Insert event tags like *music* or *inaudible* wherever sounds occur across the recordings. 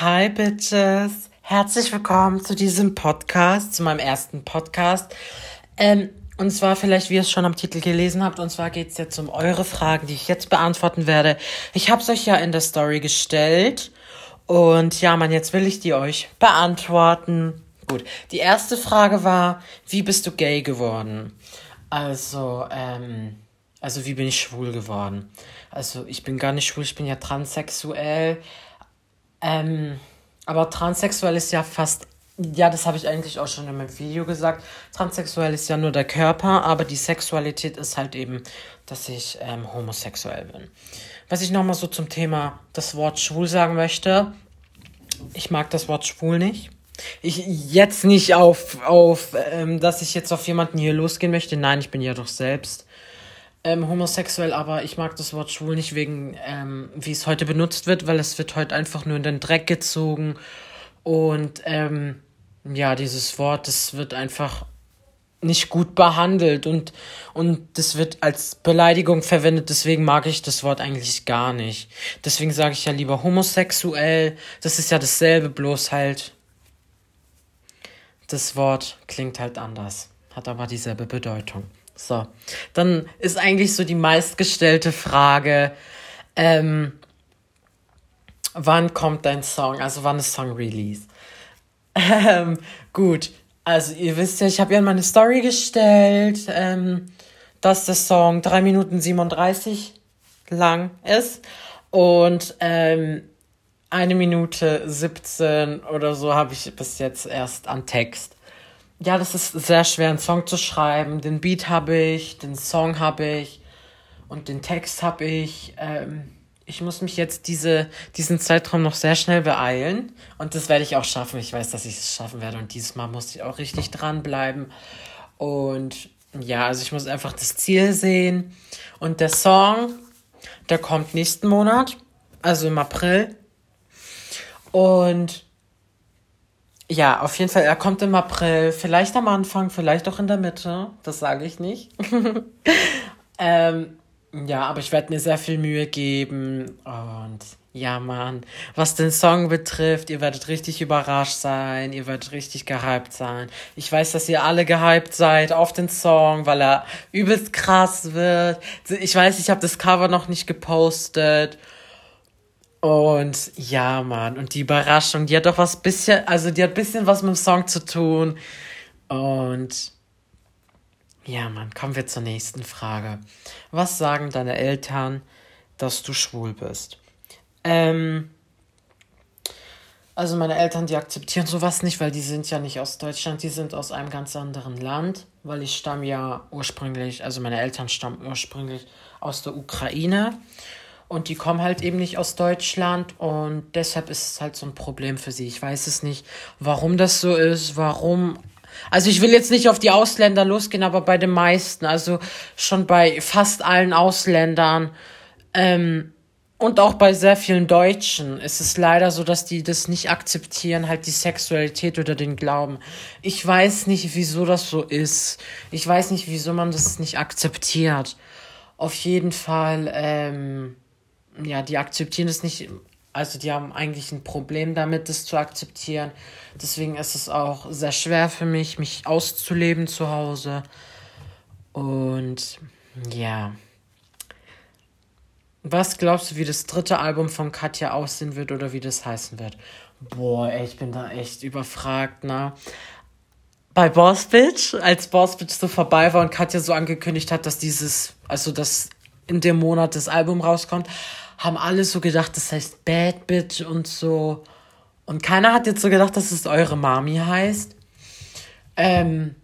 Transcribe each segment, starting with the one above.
Hi Bitches, herzlich willkommen zu diesem Podcast, zu meinem ersten Podcast. Ähm, und zwar vielleicht, wie ihr es schon am Titel gelesen habt, und zwar geht es jetzt um eure Fragen, die ich jetzt beantworten werde. Ich habe es euch ja in der Story gestellt. Und ja, man, jetzt will ich die euch beantworten. Gut, die erste Frage war, wie bist du gay geworden? Also, ähm, also wie bin ich schwul geworden? Also ich bin gar nicht schwul, ich bin ja transsexuell. Ähm, aber transsexuell ist ja fast, ja, das habe ich eigentlich auch schon in meinem Video gesagt. Transsexuell ist ja nur der Körper, aber die Sexualität ist halt eben, dass ich ähm, homosexuell bin. Was ich nochmal so zum Thema das Wort schwul sagen möchte, ich mag das Wort schwul nicht. Ich jetzt nicht auf, auf ähm, dass ich jetzt auf jemanden hier losgehen möchte. Nein, ich bin ja doch selbst ähm, homosexuell, aber ich mag das Wort schwul nicht wegen, ähm, wie es heute benutzt wird, weil es wird heute einfach nur in den Dreck gezogen. Und ähm, ja, dieses Wort, das wird einfach nicht gut behandelt und, und das wird als Beleidigung verwendet, deswegen mag ich das Wort eigentlich gar nicht. Deswegen sage ich ja lieber homosexuell, das ist ja dasselbe, bloß halt das Wort klingt halt anders, hat aber dieselbe Bedeutung. So, dann ist eigentlich so die meistgestellte Frage, ähm, wann kommt dein Song? Also wann ist Song Release? Ähm, gut, also ihr wisst ja, ich habe ja meine Story gestellt, ähm, dass der Song 3 Minuten 37 lang ist und ähm, eine Minute 17 oder so habe ich bis jetzt erst an Text ja, das ist sehr schwer, einen Song zu schreiben. Den Beat habe ich, den Song habe ich und den Text habe ich. Ähm, ich muss mich jetzt diese, diesen Zeitraum noch sehr schnell beeilen. Und das werde ich auch schaffen. Ich weiß, dass ich es schaffen werde. Und dieses Mal muss ich auch richtig dranbleiben. Und ja, also ich muss einfach das Ziel sehen. Und der Song, der kommt nächsten Monat, also im April. Und ja, auf jeden Fall. Er kommt im April, vielleicht am Anfang, vielleicht auch in der Mitte. Das sage ich nicht. *laughs* ähm, ja, aber ich werde mir sehr viel Mühe geben. Und ja, Mann, was den Song betrifft, ihr werdet richtig überrascht sein. Ihr werdet richtig gehypt sein. Ich weiß, dass ihr alle gehypt seid auf den Song, weil er übelst krass wird. Ich weiß, ich habe das Cover noch nicht gepostet. Und ja, Mann, und die Überraschung, die hat doch was bisschen, also die hat bisschen was mit dem Song zu tun. Und ja, Mann, kommen wir zur nächsten Frage. Was sagen deine Eltern, dass du schwul bist? Ähm, also meine Eltern, die akzeptieren sowas nicht, weil die sind ja nicht aus Deutschland, die sind aus einem ganz anderen Land, weil ich stamme ja ursprünglich, also meine Eltern stammen ursprünglich aus der Ukraine und die kommen halt eben nicht aus Deutschland und deshalb ist es halt so ein Problem für sie. Ich weiß es nicht, warum das so ist, warum. Also ich will jetzt nicht auf die Ausländer losgehen, aber bei den meisten, also schon bei fast allen Ausländern ähm, und auch bei sehr vielen Deutschen ist es leider so, dass die das nicht akzeptieren, halt die Sexualität oder den Glauben. Ich weiß nicht, wieso das so ist. Ich weiß nicht, wieso man das nicht akzeptiert. Auf jeden Fall, ähm, ja, die akzeptieren es nicht. Also die haben eigentlich ein Problem damit, das zu akzeptieren. Deswegen ist es auch sehr schwer für mich, mich auszuleben zu Hause. Und ja. Was glaubst du, wie das dritte Album von Katja aussehen wird oder wie das heißen wird? Boah, ey, ich bin da echt überfragt, ne? Bei Boss Bitch, als Boss Bitch so vorbei war und Katja so angekündigt hat, dass dieses, also dass in dem Monat das Album rauskommt, haben alle so gedacht, das heißt Bad Bitch und so. Und keiner hat jetzt so gedacht, dass es eure Mami heißt. Ähm,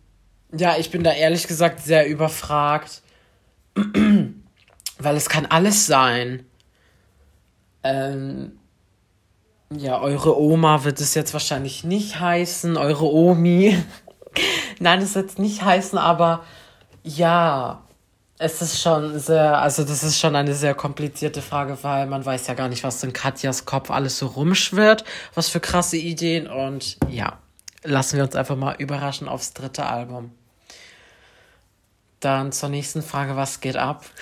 ja, ich bin da ehrlich gesagt sehr überfragt. *clears throat* Weil es kann alles sein. Ähm, ja, eure Oma wird es jetzt wahrscheinlich nicht heißen, eure Omi. *laughs* Nein, es wird es nicht heißen, aber ja, es ist schon sehr, also das ist schon eine sehr komplizierte Frage, weil man weiß ja gar nicht, was in Katjas Kopf alles so rumschwirrt, was für krasse Ideen und ja, lassen wir uns einfach mal überraschen aufs dritte Album. Dann zur nächsten Frage, was geht ab? *laughs*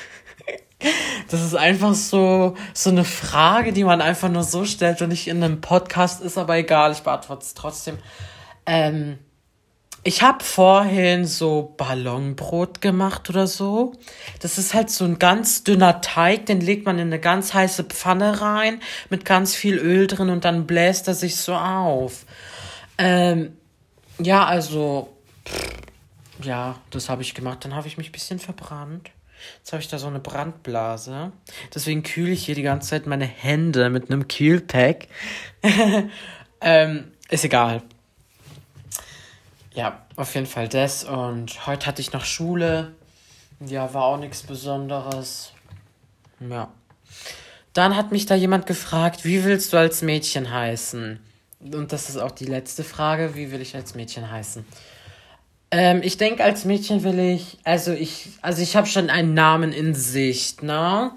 Das ist einfach so, so eine Frage, die man einfach nur so stellt und nicht in einem Podcast ist, aber egal, ich beantworte es trotzdem. Ähm, ich habe vorhin so Ballonbrot gemacht oder so. Das ist halt so ein ganz dünner Teig, den legt man in eine ganz heiße Pfanne rein mit ganz viel Öl drin und dann bläst er sich so auf. Ähm, ja, also, ja, das habe ich gemacht. Dann habe ich mich ein bisschen verbrannt. Jetzt habe ich da so eine Brandblase. Deswegen kühle ich hier die ganze Zeit meine Hände mit einem Kühlpack. *laughs* ähm, ist egal. Ja, auf jeden Fall das. Und heute hatte ich noch Schule. Ja, war auch nichts Besonderes. Ja. Dann hat mich da jemand gefragt, wie willst du als Mädchen heißen? Und das ist auch die letzte Frage, wie will ich als Mädchen heißen? Ähm, ich denke, als Mädchen will ich, also ich, also ich habe schon einen Namen in Sicht, ne?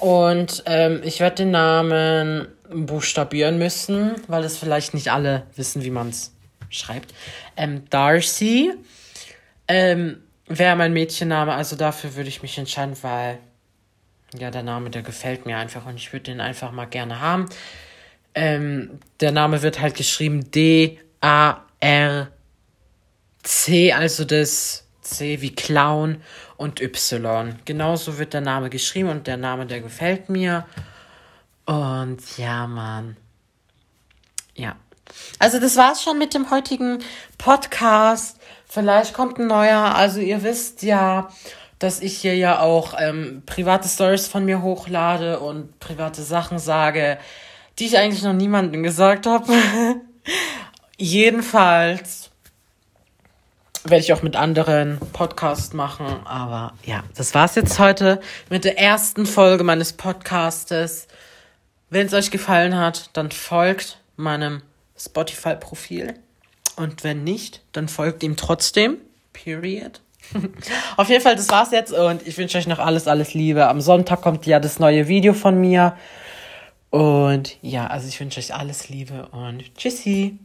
Und ähm, ich werde den Namen buchstabieren müssen, weil es vielleicht nicht alle wissen, wie man es schreibt. Ähm, Darcy ähm, wäre mein Mädchenname, also dafür würde ich mich entscheiden, weil ja, der Name, der gefällt mir einfach und ich würde den einfach mal gerne haben. Ähm, der Name wird halt geschrieben D-A-R-C, also das C wie Clown und Y. Genauso wird der Name geschrieben und der Name, der gefällt mir. Und ja, Mann. Ja. Also das war's schon mit dem heutigen Podcast. Vielleicht kommt ein neuer. Also ihr wisst ja, dass ich hier ja auch ähm, private Stories von mir hochlade und private Sachen sage, die ich eigentlich noch niemandem gesagt habe. *laughs* Jedenfalls werde ich auch mit anderen Podcasts machen. Aber ja, das war's jetzt heute mit der ersten Folge meines Podcastes. Wenn es euch gefallen hat, dann folgt meinem Spotify-Profil. Und wenn nicht, dann folgt ihm trotzdem. Period. *laughs* Auf jeden Fall, das war's jetzt und ich wünsche euch noch alles, alles Liebe. Am Sonntag kommt ja das neue Video von mir. Und ja, also ich wünsche euch alles Liebe und tschüssi.